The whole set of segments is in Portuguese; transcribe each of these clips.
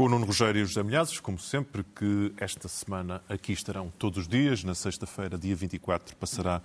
com o Nuno Rogério e os Milhazes, como sempre, que esta semana aqui estarão todos os dias. Na sexta-feira, dia 24, passará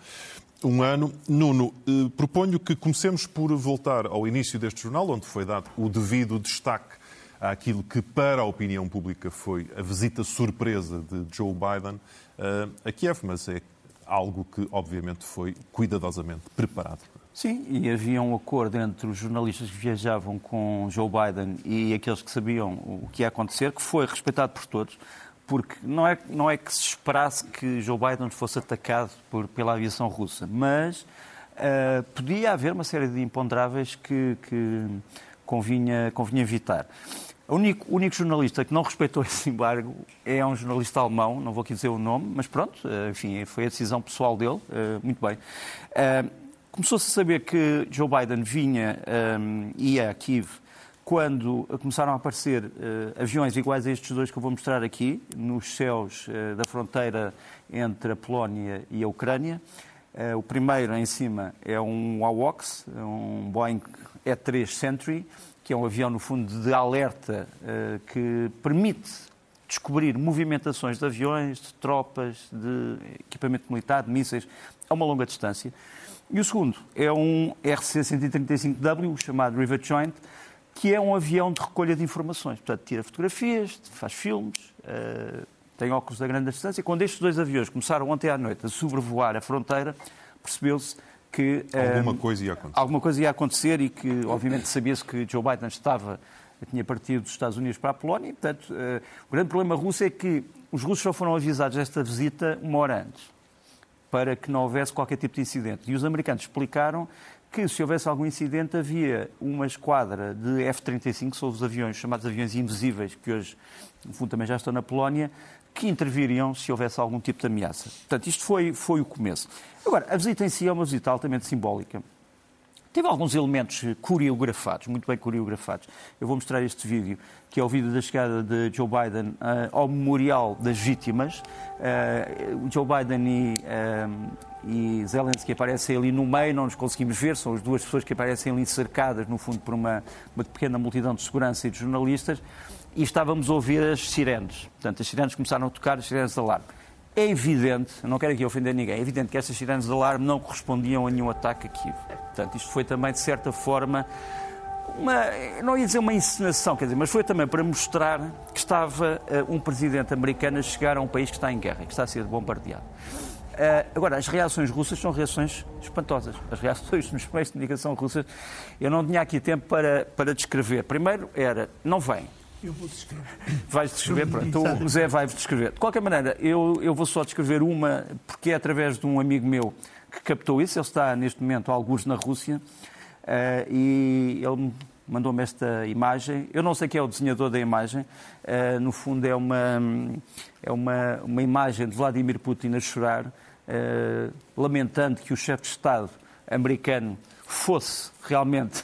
um ano. Nuno, eh, proponho que comecemos por voltar ao início deste jornal, onde foi dado o devido destaque àquilo que, para a opinião pública, foi a visita surpresa de Joe Biden uh, a Kiev, mas é algo que, obviamente, foi cuidadosamente preparado. Sim, e havia um acordo entre os jornalistas que viajavam com Joe Biden e aqueles que sabiam o que ia acontecer, que foi respeitado por todos, porque não é, não é que se esperasse que Joe Biden fosse atacado por, pela aviação russa, mas uh, podia haver uma série de imponderáveis que, que convinha, convinha evitar. O único, o único, jornalista que não respeitou esse embargo é um jornalista alemão, não vou aqui dizer o nome, mas pronto, eh, enfim, foi a decisão pessoal dele, eh, muito bem. Começou-se a saber que Joe Biden vinha, ia a Kiev, quando começaram a aparecer aviões iguais a estes dois que eu vou mostrar aqui, nos céus da fronteira entre a Polónia e a Ucrânia. O primeiro em cima é um AWACS, um Boeing E-3 Sentry, que é um avião, no fundo, de alerta uh, que permite descobrir movimentações de aviões, de tropas, de equipamento militar, de mísseis, a uma longa distância. E o segundo é um RC-135W, chamado River Joint, que é um avião de recolha de informações. Portanto, tira fotografias, faz filmes, uh, tem óculos da grande distância. Quando estes dois aviões começaram ontem à noite a sobrevoar a fronteira, percebeu-se que alguma um, coisa ia acontecer. Alguma coisa ia acontecer e que, obviamente, sabia-se que Joe Biden estava tinha partido dos Estados Unidos para a Polónia e, portanto, uh, o grande problema russo é que os russos só foram avisados desta visita uma hora antes, para que não houvesse qualquer tipo de incidente. E os americanos explicaram que, se houvesse algum incidente, havia uma esquadra de F-35, são os aviões chamados aviões invisíveis, que hoje, no fundo, também já estão na Polónia, que interviriam se houvesse algum tipo de ameaça. Portanto, isto foi, foi o começo. Agora, a visita em si é uma visita altamente simbólica. Teve alguns elementos coreografados, muito bem coreografados. Eu vou mostrar este vídeo, que é o vídeo da chegada de Joe Biden uh, ao Memorial das Vítimas. Uh, Joe Biden e, uh, e Zelensky aparecem ali no meio, não nos conseguimos ver, são as duas pessoas que aparecem ali cercadas, no fundo, por uma, uma pequena multidão de segurança e de jornalistas e estávamos a ouvir as sirenes. Portanto, as sirenes começaram a tocar, as sirenes de alarme. É evidente, não quero aqui ofender ninguém, é evidente que estas sirenes de alarme não correspondiam a nenhum ataque a Kiev. Portanto, isto foi também, de certa forma, uma, não ia dizer uma encenação, quer dizer, mas foi também para mostrar que estava uh, um presidente americano a chegar a um país que está em guerra, que está a ser bombardeado. Uh, agora, as reações russas são reações espantosas. As reações nos meios de comunicação russas, eu não tinha aqui tempo para, para descrever. Primeiro era, não vem, eu vou descrever. Vais descrever? Pronto. Então o Zé vai descrever. De qualquer maneira, eu, eu vou só descrever uma, porque é através de um amigo meu que captou isso. Ele está neste momento, alguns na Rússia, uh, e ele mandou-me esta imagem. Eu não sei quem é o desenhador da imagem. Uh, no fundo, é uma, é uma, uma imagem de Vladimir Putin a chorar, uh, lamentando que o chefe de Estado americano fosse realmente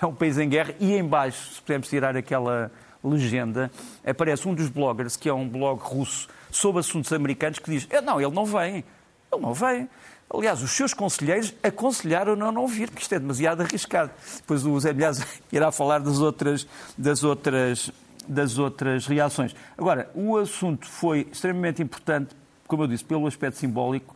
é um país em guerra e embaixo, se pudermos tirar aquela legenda, aparece um dos bloggers, que é um blog russo sobre assuntos americanos, que diz, não, ele não vem, ele não vem. Aliás, os seus conselheiros aconselharam não não vir, porque isto é demasiado arriscado. Depois o Zé Milhaz irá falar das outras, das outras, das outras reações. Agora, o assunto foi extremamente importante, como eu disse, pelo aspecto simbólico,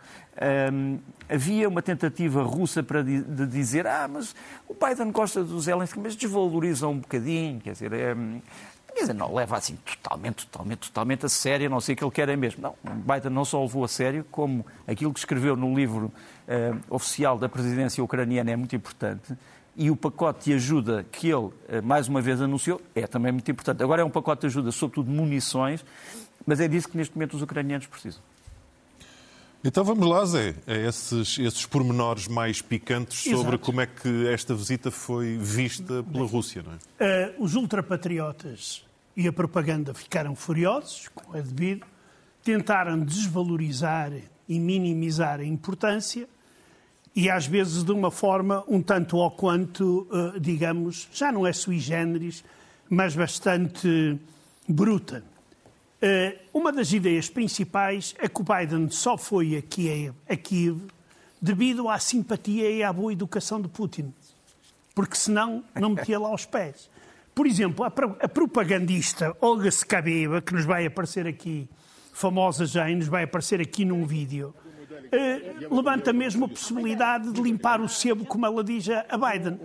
um, havia uma tentativa russa para de, de, dizer ah, mas o Biden gosta do Zelensky, mas desvaloriza um bocadinho, quer dizer, quer dizer, não leva assim totalmente, totalmente, totalmente a sério, não sei o que ele quer é mesmo. Não, Biden não só levou a sério, como aquilo que escreveu no livro oficial da presidência ucraniana é muito importante, e o pacote de ajuda que ele, uh, mais uma vez, anunciou é também muito importante. Agora é um pacote de ajuda, sobretudo munições, mas é disso que neste momento os ucranianos precisam. Então vamos lá, Zé, a esses, esses pormenores mais picantes sobre Exato. como é que esta visita foi vista pela Rússia, não é? Uh, os ultrapatriotas e a propaganda ficaram furiosos, como é devido, tentaram desvalorizar e minimizar a importância e às vezes de uma forma um tanto ou quanto, uh, digamos, já não é sui generis, mas bastante bruta. Eh, uma das ideias principais é que o Biden só foi a Kiev, a Kiev devido à simpatia e à boa educação de Putin. Porque senão não metia lá os pés. Por exemplo, a, propagandista Olga Skabeva, que nos vai aparecer aqui, famosa já, e nos vai aparecer aqui num vídeo, eh, levanta mesmo a possibilidade de limpar o sebo, como ela diz a Biden.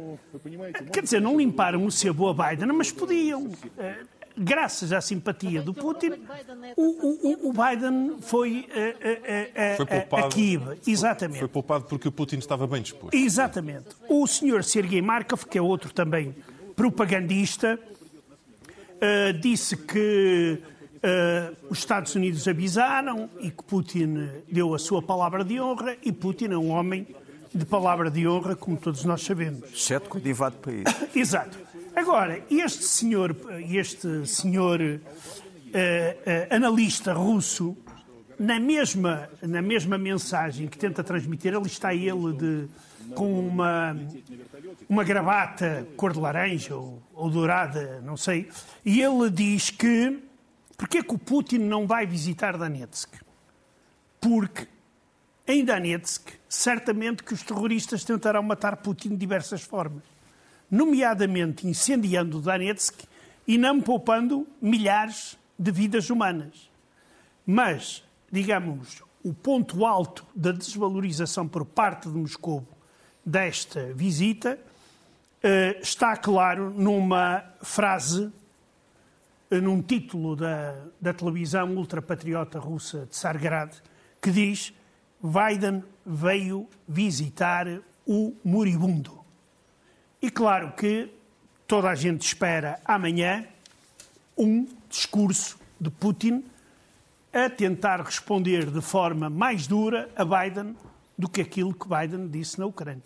Quer dizer, não limparam o sebo a Biden, mas podiam. Eh, graças à simpatia do Putin, o, o, o Biden foi, uh, uh, uh, foi poupado, a Kiev. Exatamente. Foi poupado porque o Putin estava bem disposto. Exatamente. O senhor Sergei Markov, que é outro também propagandista, disse que os Estados Unidos avisaram e que Putin deu a sua palavra de honra e Putin é um homem de palavra de honra, como todos nós sabemos. Exceto com o divado país. Exato. Agora, este senhor, este senhor uh, uh, analista russo, na mesma, na mesma mensagem que tenta transmitir, ali está ele de, com uma, uma gravata cor de laranja ou, ou dourada, não sei, e ele diz que porque é que o Putin não vai visitar Donetsk? Porque em Donetsk, certamente que os terroristas tentarão matar Putin de diversas formas nomeadamente incendiando Donetsk e não poupando milhares de vidas humanas. Mas, digamos, o ponto alto da desvalorização por parte de Moscou desta visita eh, está claro numa frase, eh, num título da, da televisão ultrapatriota russa de Sargrad, que diz Biden veio visitar o moribundo. E claro que toda a gente espera amanhã um discurso de Putin a tentar responder de forma mais dura a Biden do que aquilo que Biden disse na Ucrânia.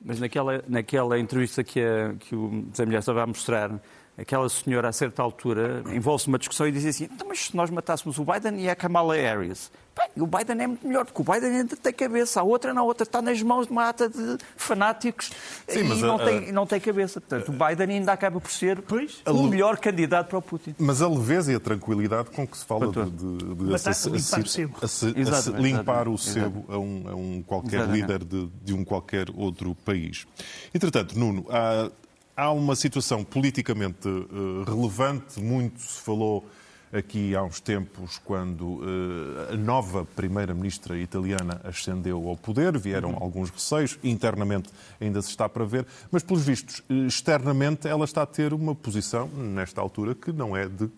Mas naquela, naquela entrevista que, a, que o Zé Milhar estava a mostrar, aquela senhora, a certa altura, envolve-se numa discussão e diz assim: então, mas se nós matássemos o Biden e a Kamala Harris? Bem, o Biden é muito melhor, porque o Biden ainda tem cabeça, a outra não, a outra está nas mãos de uma ata de fanáticos Sim, e não, a, tem, não tem cabeça. Portanto, o Biden ainda acaba por ser pois, o le... melhor candidato para o Putin. Mas a leveza e a tranquilidade com que se fala de, de, de Matar, a, limpar o sebo, a, limpar o sebo a um, a um qualquer exatamente. líder de, de um qualquer outro país. Entretanto, Nuno, há há uma situação politicamente uh, relevante. Muito se falou aqui há uns tempos, quando uh, a nova primeira-ministra italiana ascendeu ao poder. Vieram uhum. alguns receios. Internamente ainda se está para ver. Mas, pelos vistos, externamente ela está a ter uma posição, nesta altura, que não é de,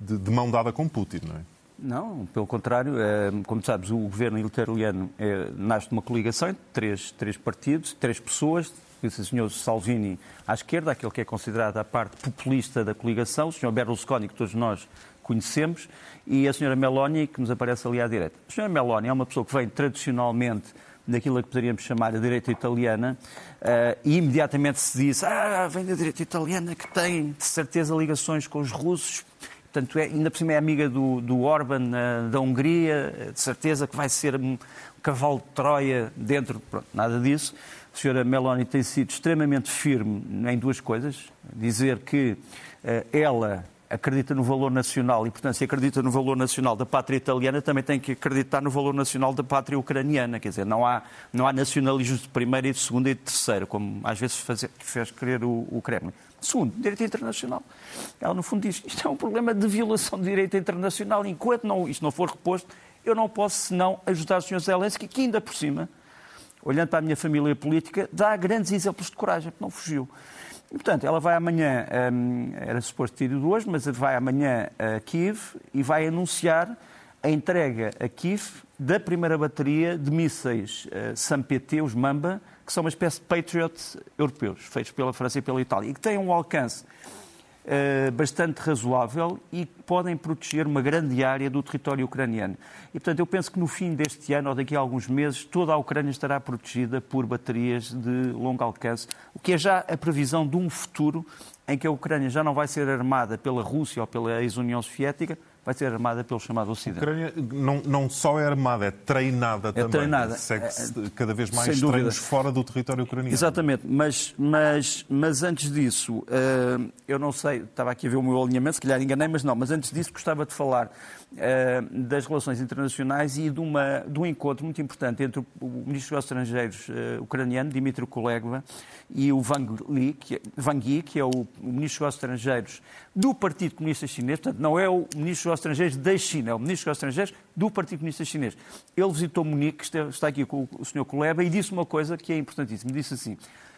de, de mão dada com Putin, não é? Não, pelo contrário, é, como sabes, o governo italiano é, nasce de uma coligação entre três, três partidos, três pessoas, o Sr. Salvini à esquerda, aquele que é considerado a parte populista da coligação, o Sr. Berlusconi, que todos nós conhecemos, e a Sra. Meloni, que nos aparece ali à direita. A Sra. Meloni é uma pessoa que vem tradicionalmente daquilo que poderíamos chamar a direita italiana, uh, e imediatamente se diz, ah, vem da direita italiana que tem, de certeza, ligações com os russos, portanto, é, ainda por cima é amiga do, do Orban uh, da Hungria, de certeza que vai ser um cavalo de Troia dentro, pronto, nada disso. A senhora Meloni tem sido extremamente firme em duas coisas. Dizer que uh, ela acredita no valor nacional e, portanto, se acredita no valor nacional da pátria italiana, também tem que acreditar no valor nacional da pátria ucraniana. Quer dizer, não há, não há nacionalismos de primeira e de segunda e de terceira, como às vezes faz, fez querer o, o Kremlin. Segundo, direito internacional. Ela, no fundo, diz isto é um problema de violação de direito internacional. Enquanto não, isto não for reposto, eu não posso senão ajudar o Sr. Zelensky, que ainda por cima olhando para a minha família política, dá grandes exemplos de coragem, porque não fugiu. E, portanto, ela vai amanhã, hum, era suposto ter ido hoje, mas vai amanhã a Kiev e vai anunciar a entrega a Kiev da primeira bateria de mísseis uh, os Mamba, que são uma espécie de Patriot europeus, feitos pela França e pela Itália, e que têm um alcance bastante razoável e podem proteger uma grande área do território ucraniano. E, portanto, eu penso que no fim deste ano ou daqui a alguns meses, toda a Ucrânia estará protegida por baterias de longo alcance, o que é já a previsão de um futuro em que a Ucrânia já não vai ser armada pela Rússia ou pela ex-União Soviética, vai ser armada pelo chamado Ocidente. A Ucrânia não, não só é armada, é treinada é também. Treinada. Segue-se cada vez mais treinos fora do território ucraniano. Exatamente, mas, mas, mas antes disso, eu não sei, estava aqui a ver o meu alinhamento, se calhar enganei, mas não, mas antes disso gostava de falar das relações internacionais e de, uma, de um encontro muito importante entre o Ministro dos Estrangeiros ucraniano, Dmitry Kuleba, e o Wang Yi, que, é, Wang Yi, que é o, Ministro dos Estrangeiros do Partido Comunista Chinês, portanto, não é o Ministro dos Estrangeiros da China, é o Ministro dos Estrangeiros do Partido Comunista Chinês. Ele visitou Munique, está aqui com o Sr. Kuleba, e disse uma coisa que é importantíssima. Disse assim,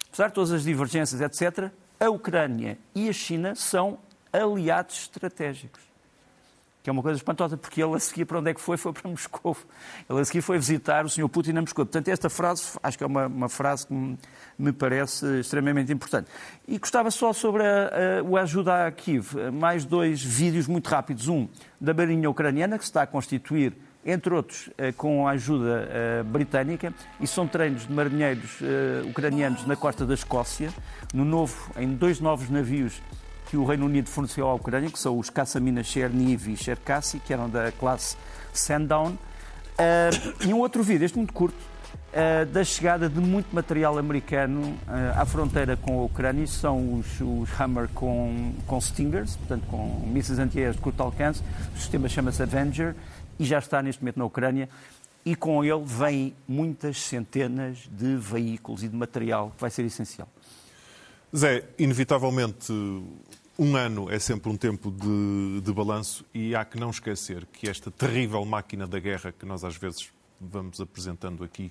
apesar de todas as divergências, etc., a Ucrânia e a China são aliados estratégicos que é uma coisa espantosa, porque ele a seguir para onde é que foi? Foi para Moscou. Ele a seguir foi visitar o Sr. Putin a Moscou. Portanto, esta frase, acho que é uma, uma frase que me, me, parece extremamente importante. E gostava só sobre a, a, o ajuda a Kiev, mais dois vídeos muito rápidos. Um da Marinha Ucraniana, que se está a constituir, entre outros, eh, com a ajuda eh, britânica, e são treinos de marinheiros eh, ucranianos na costa da Escócia, no novo, em dois novos navios que o Reino Unido forneceu à Ucrânia, que são os caça-minas Cherniv e Cherkasy, que eram da classe Sandown. Uh, e um outro vídeo, este muito curto, uh, da chegada de muito material americano uh, à fronteira com a Ucrânia. São os, os Hammer com, com Stingers, portanto com mísseis antiaéreos de curto alcance. O sistema chama-se Avenger e já está neste momento na Ucrânia. E com ele vêm muitas centenas de veículos e de material que vai ser essencial. Zé, inevitavelmente um ano é sempre um tempo de, de balanço e há que não esquecer que esta terrível máquina da guerra que nós às vezes vamos apresentando aqui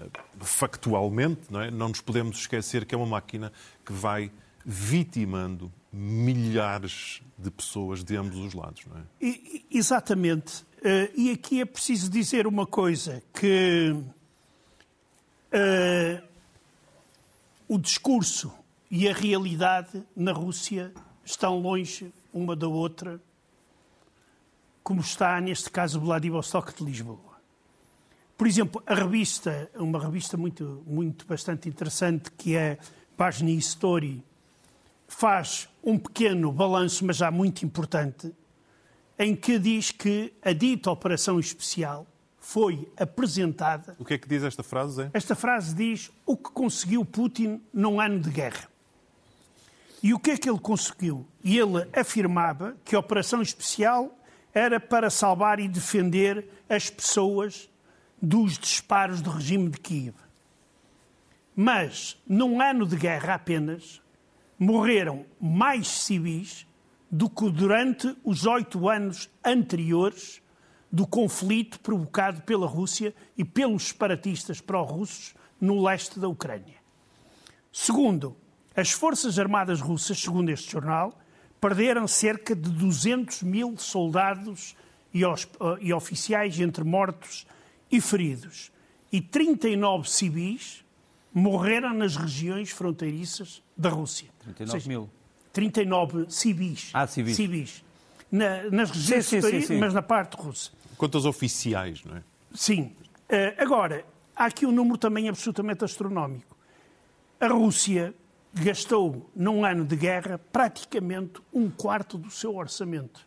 eh, factualmente, não, é? não nos podemos esquecer que é uma máquina que vai vitimando milhares de pessoas de ambos os lados. Não é? exatamente. Uh, e aqui é preciso dizer uma coisa, que uh, o discurso e a realidade na Rússia estão longe uma da outra, como está, neste caso, Vladivostok de Lisboa. Por exemplo, a revista, uma revista muito, muito bastante interessante, que é Página History, faz um pequeno balanço, mas já muito importante, em que diz que a dita operação especial foi apresentada. O que é que diz esta frase? Esta frase diz o que conseguiu Putin num ano de guerra. E o que é que ele conseguiu? Ele afirmava que a operação especial era para salvar e defender as pessoas dos disparos do regime de Kiev. Mas, num ano de guerra apenas, morreram mais civis do que durante os oito anos anteriores do conflito provocado pela Rússia e pelos separatistas pró-russos no leste da Ucrânia. Segundo, as Forças Armadas Russas, segundo este jornal, perderam cerca de 200 mil soldados e, e oficiais entre mortos e feridos. E 39 civis morreram nas regiões fronteiriças da Rússia. 39 seja, mil? 39 civis. Ah, civis. civis. Na, nas regiões sim, sim, sim, mas na parte russa. Quanto aos oficiais, não é? Sim. Uh, agora, há aqui um número também absolutamente astronómico. A Rússia gastou, num ano de guerra, praticamente um quarto do seu orçamento.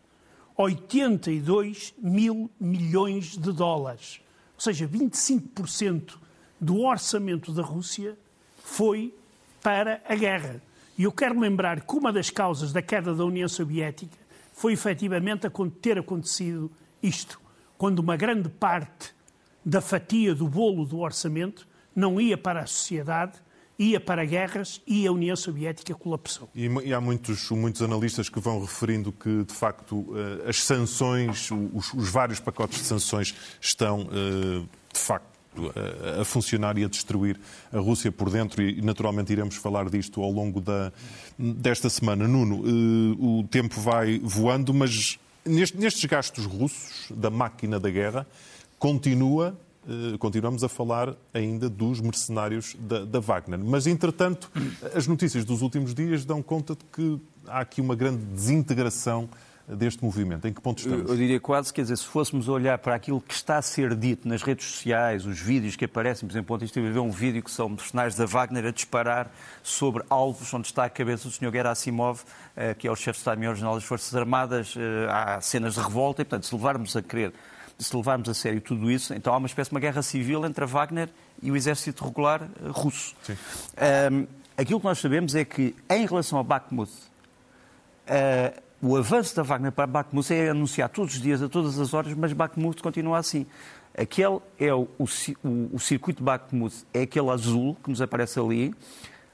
82 mil milhões de dólares. Ou seja, 25% do orçamento da Rússia foi para a guerra. E eu quero lembrar que uma das causas da queda da União Soviética foi efetivamente ter acontecido isto, quando uma grande parte da fatia do bolo do orçamento não ia para a sociedade, ia para guerras e a União Soviética colapsou. E, e há muitos, muitos analistas que vão referindo que, de facto, eh, as sanções, os, os vários pacotes de sanções estão, eh, de facto, a funcionar e a destruir a Rússia por dentro e naturalmente iremos falar disto ao longo da, desta semana. Nuno, eh, o tempo vai voando, mas nestes gastos russos da máquina da guerra continua eh, continuamos a falar ainda dos mercenários da, da, Wagner. Mas, entretanto, as notícias dos últimos dias dão conta de que há aqui uma grande desintegração deste movimento? Em que ponto estamos? Eu, eu diria quase, quer dizer, se fôssemos olhar para aquilo que está a ser dito nas redes sociais, os vídeos que aparecem, por exemplo, ontem estive a ver um vídeo que são mercenários da Wagner a disparar sobre alvos onde está a cabeça do Sr. Gerasimov, eh, que é o chefe de Estado-Maior-General das Forças Armadas, eh, há cenas de revolta e, portanto, se levarmos a crer, se levarmos a sério tudo isso, então há uma espécie de uma guerra civil entre a Wagner e o exército regular eh, russo. Um, aquilo que nós sabemos é que, em relação a Bakhmut, uh, o avanço da Wagner para Bakhmut é anunciado todos os dias, a todas as horas, mas Bakhmut continua assim. Aquele é o, o, o, circuito de Bakhmut, é aquele azul que nos aparece ali.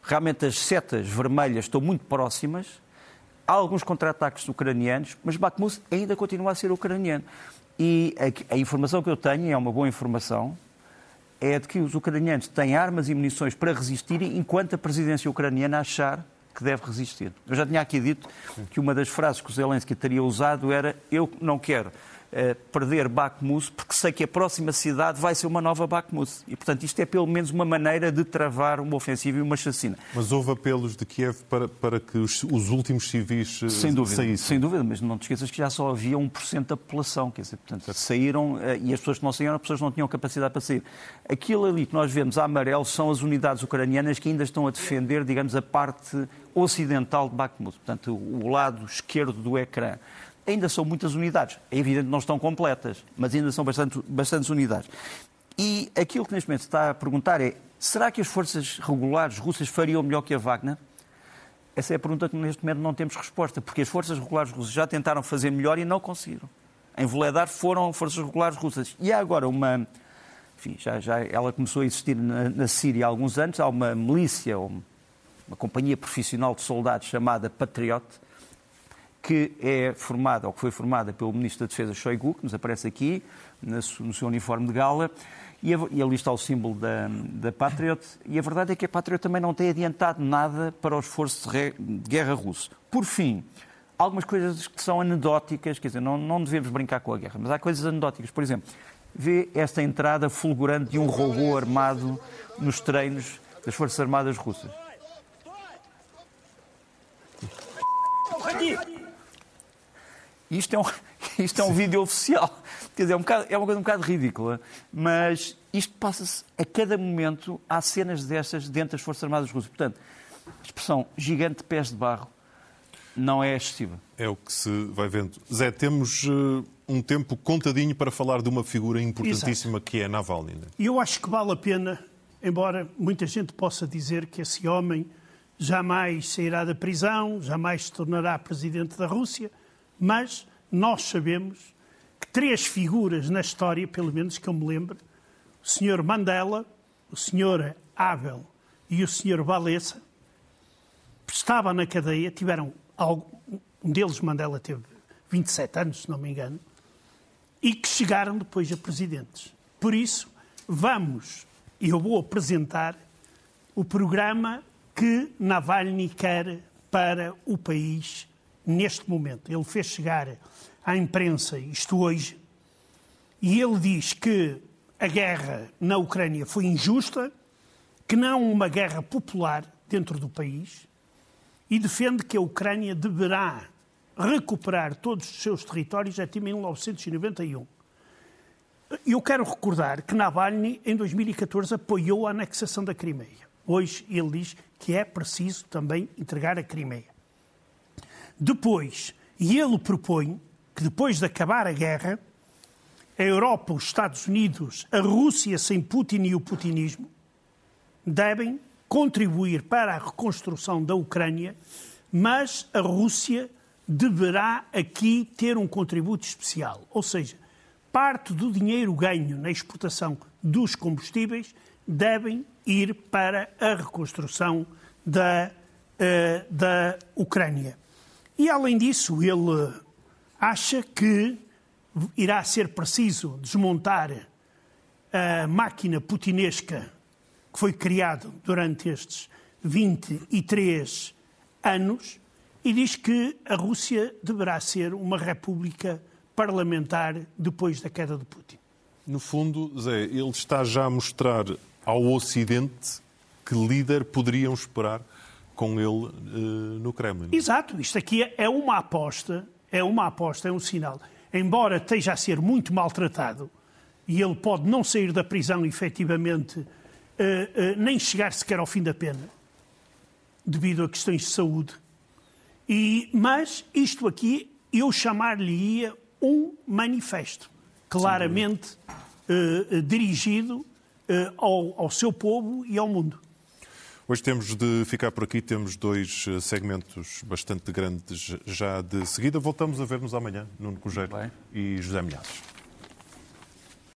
Realmente as setas vermelhas estão muito próximas. Há alguns contra-ataques ucranianos, mas Bakhmut ainda continua a ser ucraniano. E a, a informação que eu tenho, e é uma boa informação, é de que os ucranianos têm armas e munições para resistirem enquanto a presidência ucraniana achar que deve resistir. Eu já tinha aqui dito que uma das frases que o Zelensky teria usado era eu não quero perder Bakhmut porque sei que a próxima cidade vai ser uma nova Bakhmut. E, portanto, isto é pelo menos uma maneira de travar uma ofensiva e uma chacina. Mas houve apelos de Kiev para, para que os, os últimos civis uh, sem dúvida, saíssem? Sem dúvida, mas não te esqueças que já só havia 1% da população. Quer dizer, portanto, saíram uh, e as pessoas que não saíram, as pessoas não tinham capacidade para sair. Aquilo ali que nós vemos a amarelo são as unidades ucranianas que ainda estão a defender, digamos, a parte ocidental de Bakhmut, portanto, o lado esquerdo do ecrã. Ainda são muitas unidades. É evidente que não estão completas, mas ainda são bastante, bastantes unidades. E aquilo que neste momento se está a perguntar é: será que as forças regulares russas fariam melhor que a Wagner? Essa é a pergunta que neste momento não temos resposta, porque as forças regulares russas já tentaram fazer melhor e não conseguiram. Em Voledar foram forças regulares russas. E há agora uma. Enfim, já, já ela começou a existir na, na Síria há alguns anos. Há uma milícia, ou uma companhia profissional de soldados chamada Patriot, que é formada, ou que foi formada pelo Ministro da Defesa Shoigu, que nos aparece aqui, no seu uniforme de gala, e, ali está o símbolo da, da Patriot, e a verdade é que a Patriot também não tem adiantado nada para o esforço de, de guerra russo. Por fim, algumas coisas que são anedóticas, quer dizer, não, não devemos brincar com a guerra, mas há coisas anedóticas. Por exemplo, vê esta entrada fulgurante de um robô armado nos treinos das Forças Armadas Russas. Isto é um, isto é um vídeo oficial. Quer dizer, é, um bocado, é uma coisa um bocado ridícula, mas isto passa-se a cada momento. Há cenas destas dentro das Forças Armadas Russas. Portanto, a expressão gigante de pés de barro não é excessiva. É o que se vai vendo. Zé, temos uh, um tempo contadinho para falar de uma figura importantíssima Exato. que é Navalny. Né? E eu acho que vale a pena, embora muita gente possa dizer que esse homem jamais sairá da prisão, jamais se tornará presidente da Rússia, mas nós sabemos que três figuras na história, pelo menos que eu me lembro, o Sr. Mandela, o Sr. Abel e o Sr. Valesa, estavam na cadeia, tiveram algo, um deles, Mandela, teve 27 anos, se não me engano, e que chegaram depois a presidentes. Por isso, vamos, e eu vou apresentar o programa que Navalny quer para o país neste momento. Ele fez chegar à imprensa isto hoje e ele diz que a guerra na Ucrânia foi injusta, que não uma guerra popular dentro do país e defende que a Ucrânia deverá recuperar todos os seus territórios até 1991. Eu quero recordar que Navalny, em 2014, apoiou a anexação da Crimeia. Hoje ele diz que é preciso também entregar a Crimeia. Depois, e ele propõe que depois de acabar a guerra, a Europa, os Estados Unidos, a Rússia sem Putin e o putinismo devem contribuir para a reconstrução da Ucrânia, mas a Rússia deverá aqui ter um contributo especial. Ou seja, parte do dinheiro ganho na exportação dos combustíveis devem ir para a reconstrução da, uh, da Ucrânia. E, além disso, ele acha que irá ser preciso desmontar a máquina putinesca que foi criada durante estes 23 anos e diz que a Rússia deverá ser uma república parlamentar depois da queda de Putin. No fundo, Zé, ele está já a mostrar ao Ocidente que líder poderiam esperar com ele uh, no Kremlin. Exato. Isto aqui é uma aposta é uma aposta, é um sinal. Embora esteja a ser muito maltratado, e ele pode não sair da prisão efetivamente, uh, uh, nem chegar sequer ao fim da pena, devido a questões de saúde. E, mas isto aqui eu chamar-lhe-ia um manifesto, claramente dirigido ao, ao seu povo e ao mundo. Hoje temos de ficar por aqui, temos dois segmentos bastante grandes já de seguida. Voltamos a ver-nos amanhã, Nuno Cogeiro e José Milhares.